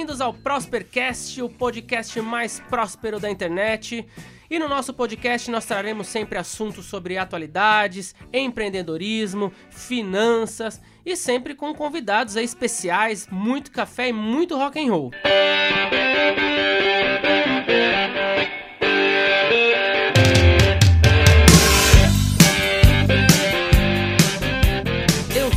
bem-vindos ao Prospercast, o podcast mais próspero da internet. E no nosso podcast nós traremos sempre assuntos sobre atualidades, empreendedorismo, finanças e sempre com convidados especiais, muito café e muito rock and roll.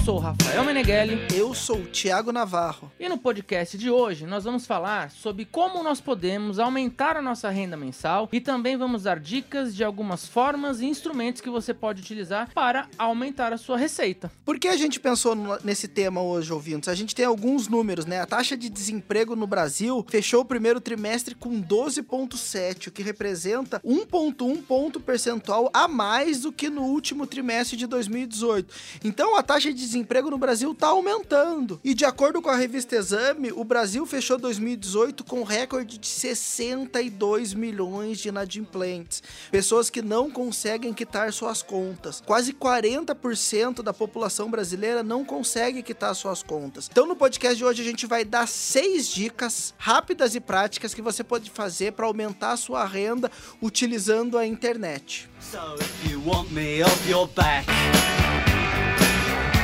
sou o Rafael Meneghelli. Eu sou o Thiago Navarro. E no podcast de hoje nós vamos falar sobre como nós podemos aumentar a nossa renda mensal e também vamos dar dicas de algumas formas e instrumentos que você pode utilizar para aumentar a sua receita. Por que a gente pensou nesse tema hoje, ouvintes? A gente tem alguns números, né? A taxa de desemprego no Brasil fechou o primeiro trimestre com 12,7, o que representa 1,1 ponto percentual a mais do que no último trimestre de 2018. Então a taxa de desemprego no Brasil está aumentando. E de acordo com a revista Exame, o Brasil fechou 2018 com recorde de 62 milhões de inadimplentes. Pessoas que não conseguem quitar suas contas. Quase 40% da população brasileira não consegue quitar suas contas. Então no podcast de hoje a gente vai dar seis dicas rápidas e práticas que você pode fazer para aumentar a sua renda utilizando a internet. So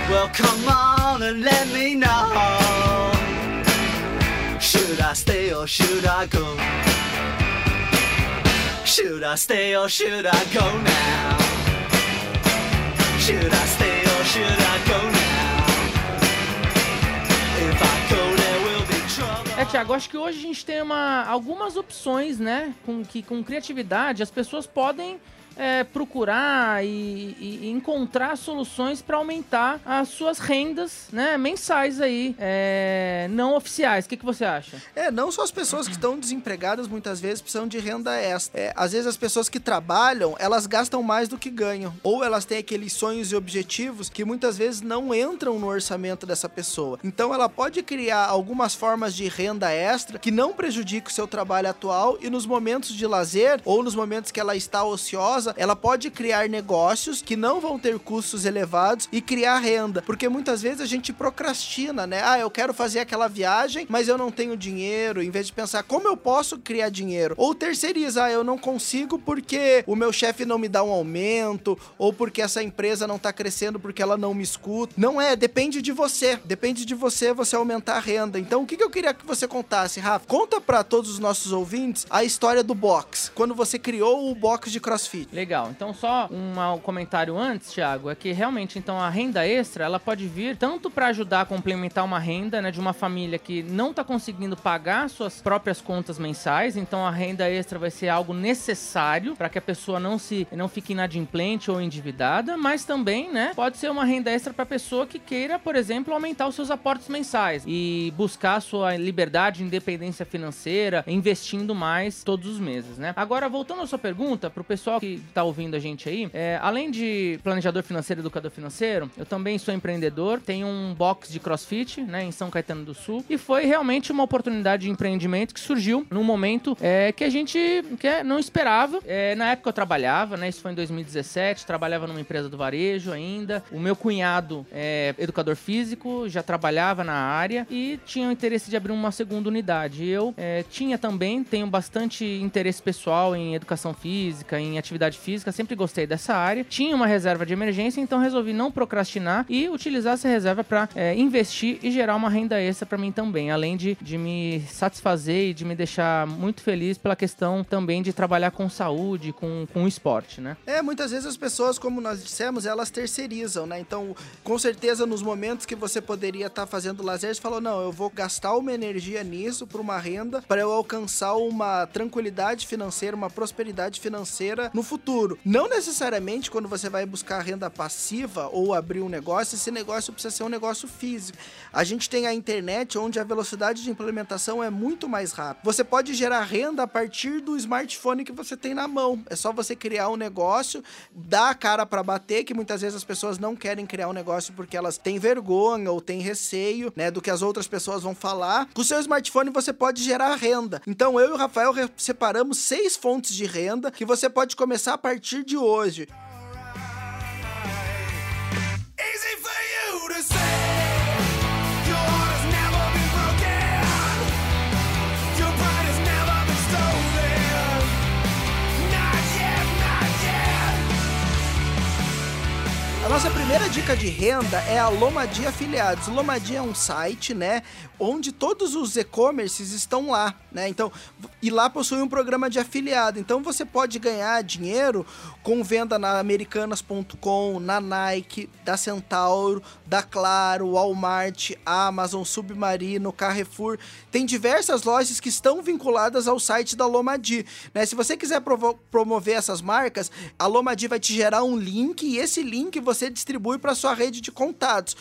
Well, come on and let me know. Should I stay or should I go? Should I stay or should I go now? Should I stay or should I go now? If I go, there will be trouble. É, Tiago, acho que hoje a gente tem uma, algumas opções, né? Com, que com criatividade as pessoas podem é, procurar e, e, encontrar soluções para aumentar as suas rendas né, mensais aí, é, não oficiais. O que, que você acha? É, não só as pessoas que estão desempregadas muitas vezes precisam de renda extra. É, às vezes as pessoas que trabalham, elas gastam mais do que ganham. Ou elas têm aqueles sonhos e objetivos que muitas vezes não entram no orçamento dessa pessoa. Então ela pode criar algumas formas de renda extra que não prejudiquem o seu trabalho atual e nos momentos de lazer ou nos momentos que ela está ociosa, ela pode criar negócios que não vão ter custos elevados e criar renda, porque muitas vezes a gente procrastina, né? Ah, eu quero fazer aquela viagem, mas eu não tenho dinheiro, em vez de pensar como eu posso criar dinheiro, ou terceirizar, ah, eu não consigo porque o meu chefe não me dá um aumento, ou porque essa empresa não tá crescendo porque ela não me escuta. Não é, depende de você. Depende de você você aumentar a renda. Então, o que, que eu queria que você contasse, Rafa? Conta para todos os nossos ouvintes a história do box, quando você criou o box de CrossFit. Legal. Então, só um comentário antes, Thiago, é que realmente, então, a renda extra, ela pode vir tanto para ajudar a complementar uma renda, né, de uma família que não está conseguindo pagar suas próprias contas mensais. Então, a renda extra vai ser algo necessário para que a pessoa não se não fique inadimplente ou endividada, mas também, né, pode ser uma renda extra para a pessoa que queira, por exemplo, aumentar os seus aportes mensais e buscar sua liberdade, independência financeira, investindo mais todos os meses, né? Agora, voltando à sua pergunta, para o pessoal que tá ouvindo a gente aí, é, além de planejador financeiro educador financeiro, eu também sou empreendedor, tenho um box de crossfit, né, em São Caetano do Sul, e foi realmente uma oportunidade de empreendimento que surgiu num momento é, que a gente que é, não esperava. É, na época eu trabalhava, né, isso foi em 2017, trabalhava numa empresa do varejo ainda. O meu cunhado é educador físico, já trabalhava na área e tinha o interesse de abrir uma segunda unidade. Eu é, tinha também, tenho bastante interesse pessoal em educação física, em atividade física, sempre gostei dessa área. Tinha uma reserva de emergência, então resolvi não procrastinar e utilizar essa reserva para é, investir e gerar uma renda extra para mim também, além de, de me satisfazer e de me deixar muito feliz pela questão também de trabalhar com saúde, com, com esporte, né? É, muitas vezes as pessoas, como nós dissemos, elas terceirizam, né? Então, com certeza, nos momentos que você poderia estar tá fazendo lazer, você falou, não, eu vou gastar uma energia nisso para uma renda para eu alcançar uma tranquilidade financeira, uma prosperidade financeira no futuro futuro. Não necessariamente quando você vai buscar renda passiva ou abrir um negócio, esse negócio precisa ser um negócio físico. A gente tem a internet onde a velocidade de implementação é muito mais rápida. Você pode gerar renda a partir do smartphone que você tem na mão. É só você criar um negócio, dar a cara para bater, que muitas vezes as pessoas não querem criar um negócio porque elas têm vergonha ou têm receio, né, do que as outras pessoas vão falar. Com o seu smartphone você pode gerar renda. Então eu e o Rafael separamos seis fontes de renda que você pode começar partir de hoje. Nossa primeira dica de renda é a Lomadi Afiliados. Lomadi é um site, né, onde todos os e-commerces estão lá, né? Então, e lá possui um programa de afiliado. Então você pode ganhar dinheiro com venda na americanas.com, na Nike, da Centauro, da Claro, Walmart, Amazon, Submarino, Carrefour. Tem diversas lojas que estão vinculadas ao site da Lomadi, né? Se você quiser promover essas marcas, a Lomadi vai te gerar um link e esse link você distribui para sua rede de contatos.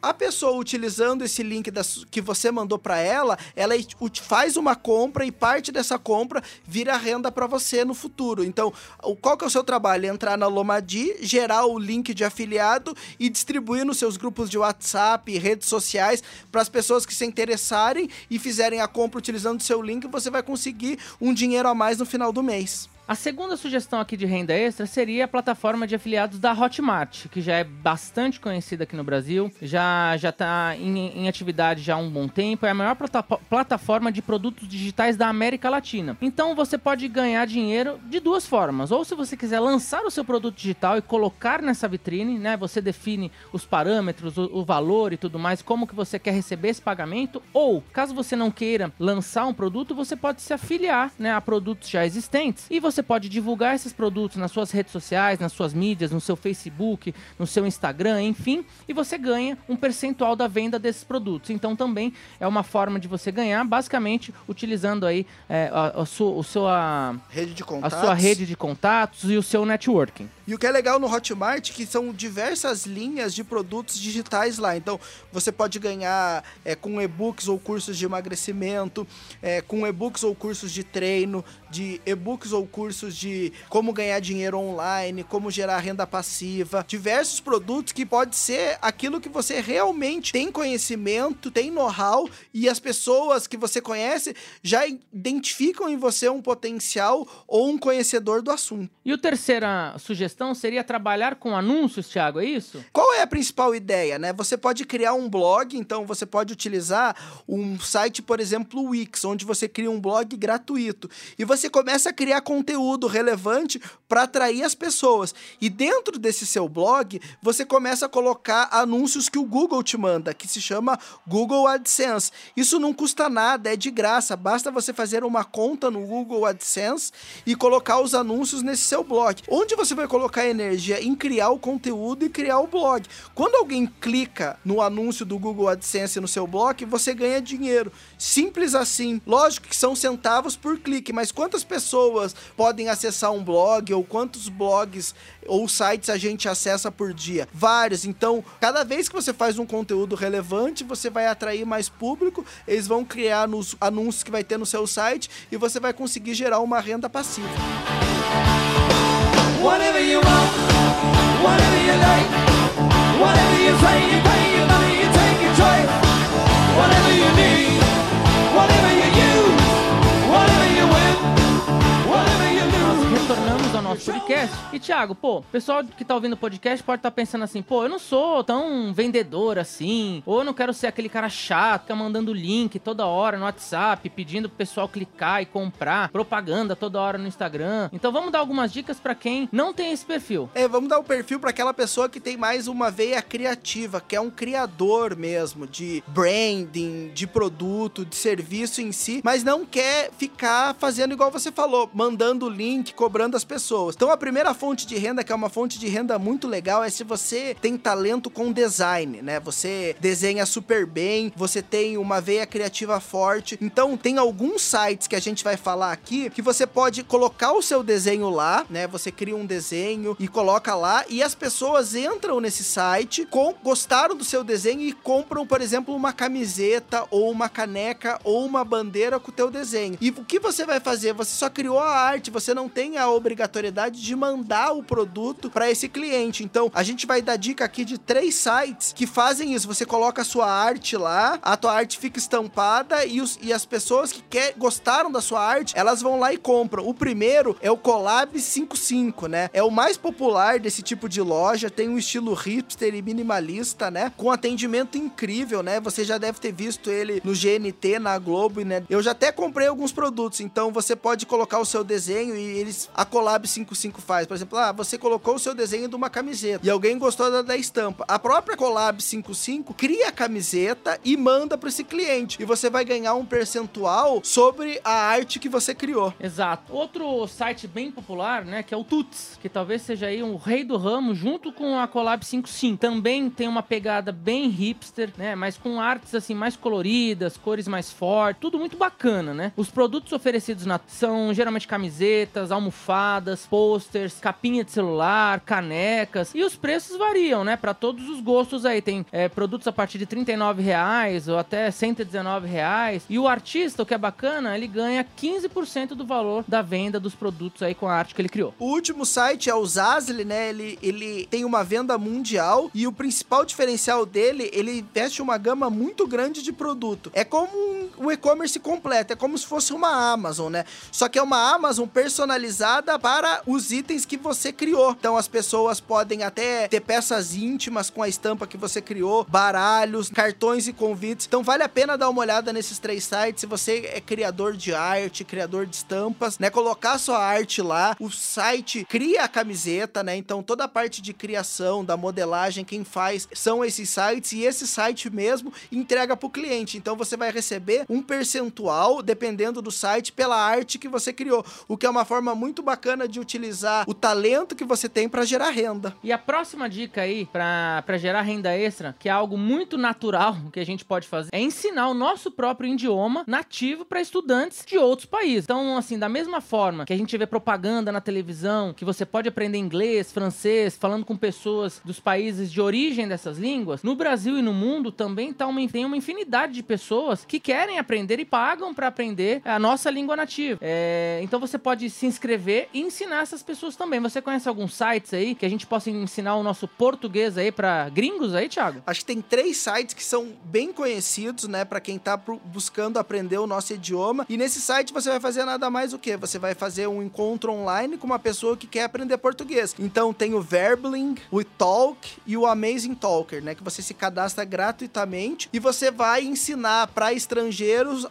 A pessoa utilizando esse link que você mandou para ela, ela faz uma compra e parte dessa compra vira renda para você no futuro. Então, qual que é o seu trabalho? Entrar na Lomadi, gerar o link de afiliado e distribuir nos seus grupos de WhatsApp redes sociais para as pessoas que se interessarem e fizerem a compra utilizando o seu link, você vai conseguir um dinheiro a mais no final do mês. A segunda sugestão aqui de renda extra seria a plataforma de afiliados da Hotmart, que já é bastante conhecida aqui no Brasil, já já está em, em, atividade já há um bom tempo, é a maior plata plataforma de produtos digitais da América Latina. Então você pode ganhar dinheiro de duas formas, ou se você quiser lançar o seu produto digital e colocar nessa vitrine, né, você define os parâmetros, o, o valor e tudo mais, como que você quer receber esse pagamento, ou caso você não queira lançar um produto, você pode se afiliar, né, a produtos já existentes e você você pode divulgar esses produtos nas suas redes sociais, nas suas mídias, no seu Facebook, no seu Instagram, enfim, e você ganha um percentual da venda desses produtos. Então também é uma forma de você ganhar, basicamente utilizando aí é, a, a, sua, a, rede de contatos. a sua rede de contatos e o seu networking. E o que é legal no Hotmart é que são diversas linhas de produtos digitais lá. Então você pode ganhar é, com e-books ou cursos de emagrecimento, é, com e-books ou cursos de treino, de e-books ou cursos de como ganhar dinheiro online, como gerar renda passiva, diversos produtos que pode ser aquilo que você realmente tem conhecimento, tem know-how e as pessoas que você conhece já identificam em você um potencial ou um conhecedor do assunto. E a terceira sugestão seria trabalhar com anúncios, Thiago, é isso? Qual é a principal ideia, né? Você pode criar um blog, então você pode utilizar um site, por exemplo, o Wix, onde você cria um blog gratuito e você começa a criar conteúdo relevante para atrair as pessoas. E dentro desse seu blog, você começa a colocar anúncios que o Google te manda, que se chama Google AdSense. Isso não custa nada, é de graça. Basta você fazer uma conta no Google AdSense e colocar os anúncios nesse seu blog. Onde você vai colocar energia em criar o conteúdo e criar o blog. Quando alguém clica no anúncio do Google AdSense no seu blog, você ganha dinheiro. Simples assim. Lógico que são centavos por clique, mas quantas pessoas podem acessar um blog ou quantos blogs ou sites a gente acessa por dia? Vários. Então, cada vez que você faz um conteúdo relevante, você vai atrair mais público, eles vão criar nos anúncios que vai ter no seu site e você vai conseguir gerar uma renda passiva. Podcast. E, Thiago, pô, o pessoal que tá ouvindo o podcast pode estar tá pensando assim, pô, eu não sou tão vendedor assim, ou eu não quero ser aquele cara chato, que mandando link toda hora no WhatsApp, pedindo pro pessoal clicar e comprar, propaganda toda hora no Instagram. Então vamos dar algumas dicas para quem não tem esse perfil. É, vamos dar o um perfil para aquela pessoa que tem mais uma veia criativa, que é um criador mesmo de branding, de produto, de serviço em si, mas não quer ficar fazendo igual você falou, mandando link, cobrando as pessoas. Então a primeira fonte de renda, que é uma fonte de renda muito legal, é se você tem talento com design, né? Você desenha super bem, você tem uma veia criativa forte. Então tem alguns sites que a gente vai falar aqui que você pode colocar o seu desenho lá, né? Você cria um desenho e coloca lá e as pessoas entram nesse site, com, gostaram do seu desenho e compram, por exemplo, uma camiseta ou uma caneca ou uma bandeira com o teu desenho. E o que você vai fazer? Você só criou a arte, você não tem a obrigatoriedade de mandar o produto para esse cliente. Então, a gente vai dar dica aqui de três sites que fazem isso. Você coloca a sua arte lá, a tua arte fica estampada e, os, e as pessoas que quer, gostaram da sua arte, elas vão lá e compram. O primeiro é o Collab 55, né? É o mais popular desse tipo de loja, tem um estilo hipster e minimalista, né? Com atendimento incrível, né? Você já deve ter visto ele no GNT, na Globo, né? Eu já até comprei alguns produtos, então você pode colocar o seu desenho e eles a Collab 55 faz. Por exemplo, ah, você colocou o seu desenho de uma camiseta e alguém gostou da, da estampa. A própria Collab 55 cria a camiseta e manda para esse cliente. E você vai ganhar um percentual sobre a arte que você criou. Exato. Outro site bem popular, né, que é o Tuts, que talvez seja aí um rei do ramo junto com a Collab 55. Também tem uma pegada bem hipster, né, mas com artes assim mais coloridas, cores mais fortes, tudo muito bacana, né? Os produtos oferecidos na são geralmente camisetas, almofadas, posters, capinha de celular, canecas e os preços variam, né, para todos os gostos aí. Tem é, produtos a partir de 39 reais ou até 119 reais. E o artista, o que é bacana, ele ganha 15% do valor da venda dos produtos aí com a arte que ele criou. O último site é o Zazzle, né? Ele, ele tem uma venda mundial e o principal diferencial dele, ele veste uma gama muito grande de produto. É como um, um e-commerce completo, é como se fosse uma Amazon, né? Só que é uma Amazon personalizada para os itens que você criou. Então as pessoas podem até ter peças íntimas com a estampa que você criou, baralhos, cartões e convites. Então vale a pena dar uma olhada nesses três sites. Se você é criador de arte, criador de estampas, né? Colocar sua arte lá. O site cria a camiseta, né? Então toda a parte de criação, da modelagem, quem faz são esses sites e esse site mesmo entrega para o cliente. Então você vai receber um percentual, dependendo do site, pela arte que você criou. O que é uma forma muito bacana de utilizar o talento que você tem para gerar renda. E a próxima dica aí para gerar renda extra, que é algo muito natural que a gente pode fazer, é ensinar o nosso próprio idioma nativo para estudantes de outros países. Então, assim, da mesma forma que a gente vê propaganda na televisão, que você pode aprender inglês, francês, falando com pessoas dos países de origem dessas línguas, no Brasil e no mundo também tá uma, tem uma infinidade de pessoas que querem aprender e pagam para aprender a nossa língua nativa. É, então você pode se inscrever e ensinar essas pessoas também. Você conhece alguns sites aí que a gente possa ensinar o nosso português aí para gringos aí, Thiago? Acho que tem três sites que são bem conhecidos, né, para quem tá buscando aprender o nosso idioma. E nesse site você vai fazer nada mais o que? Você vai fazer um encontro online com uma pessoa que quer aprender português. Então tem o Verbling, o Talk e o Amazing Talker, né, que você se cadastra gratuitamente e você vai ensinar para estrangeiros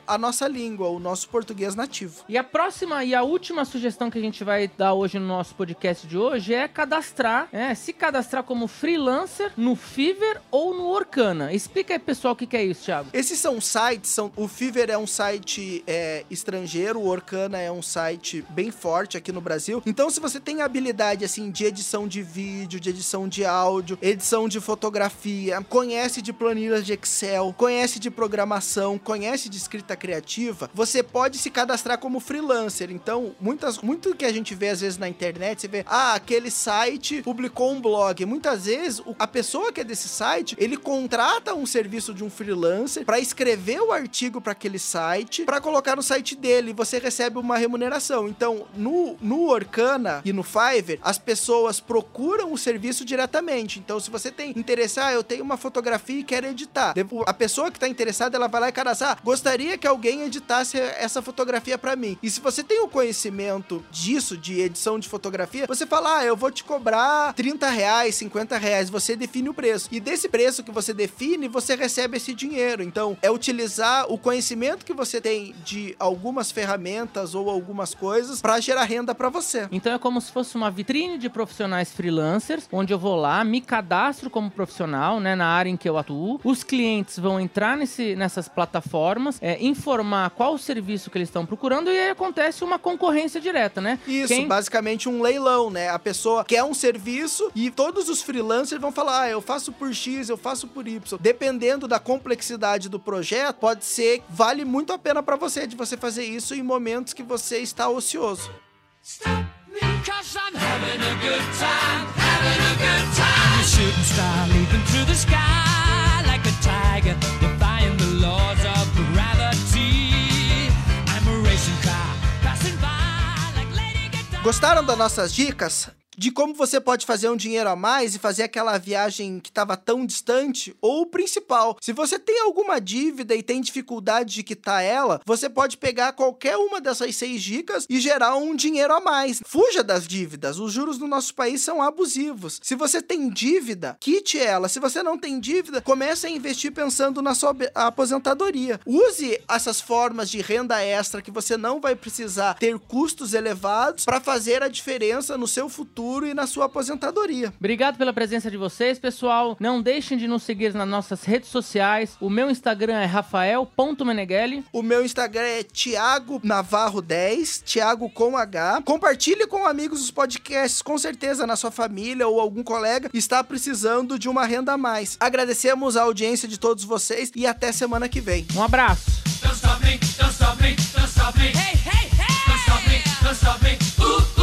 a nossa língua, o nosso português nativo. E a próxima e a última sugestão que a gente vai dar hoje no nosso podcast de hoje é cadastrar, é, se cadastrar como freelancer no Fiverr ou no Orkana. Explica aí, pessoal, o que, que é isso, Thiago. Esses são sites, são, o Fiverr é um site é, estrangeiro, o Orkana é um site bem forte aqui no Brasil. Então, se você tem habilidade, assim, de edição de vídeo, de edição de áudio, edição de fotografia, conhece de planilhas de Excel, conhece de programação, conhece de escrita criativa, você pode se cadastrar como freelancer. Então, muitas, muito que a gente vê às vezes na internet, você vê, ah, aquele site publicou um blog. Muitas vezes, a pessoa que é desse site, ele contrata um serviço de um freelancer para escrever o artigo para aquele site, para colocar no site dele e você recebe uma remuneração. Então, no, no Orkana e no Fiverr, as pessoas procuram o serviço diretamente. Então, se você tem interesse, ah, eu tenho uma fotografia e quero editar. A pessoa que está interessada, ela vai lá e cadastrar, ah, gostaria que alguém editasse essa fotografia para mim. E se você tem o conhecimento disso, de edição de fotografia, você fala, ah, eu vou te cobrar 30 reais, 50 reais, você define o preço. E desse preço que você define, você recebe esse dinheiro. Então, é utilizar o conhecimento que você tem de algumas ferramentas ou algumas coisas para gerar renda para você. Então é como se fosse uma vitrine de profissionais freelancers, onde eu vou lá, me cadastro como profissional, né, na área em que eu atuo. Os clientes vão entrar nesse, nessas plataformas, é, informar qual o serviço que eles estão procurando e aí acontece uma concorrência direta, né? Isso, Quem... basicamente um leilão, né? A pessoa quer um serviço e todos os freelancers vão falar, ah, eu faço por X, eu faço por Y. Dependendo da complexidade do projeto, pode ser, vale muito a pena para você de você fazer isso em momentos que você está ocioso. Stop me, cause I'm having a good time, having a good time. shooting star leaping through the sky like a tiger, Gostaram das nossas dicas? De como você pode fazer um dinheiro a mais e fazer aquela viagem que estava tão distante, ou o principal, se você tem alguma dívida e tem dificuldade de quitar ela, você pode pegar qualquer uma dessas seis dicas e gerar um dinheiro a mais. Fuja das dívidas. Os juros no nosso país são abusivos. Se você tem dívida, quite ela. Se você não tem dívida, comece a investir pensando na sua aposentadoria. Use essas formas de renda extra que você não vai precisar ter custos elevados para fazer a diferença no seu futuro e na sua aposentadoria. Obrigado pela presença de vocês, pessoal. Não deixem de nos seguir nas nossas redes sociais. O meu Instagram é rafael.meneghelli. O meu Instagram é Thiago Navarro 10, Thiago com H. Compartilhe com amigos os podcasts, com certeza na sua família ou algum colega está precisando de uma renda a mais. Agradecemos a audiência de todos vocês e até semana que vem. Um abraço. Don't stop me, don't stop me, don't stop me. Hey, hey, hey! Don't stop me, don't stop me. Ooh.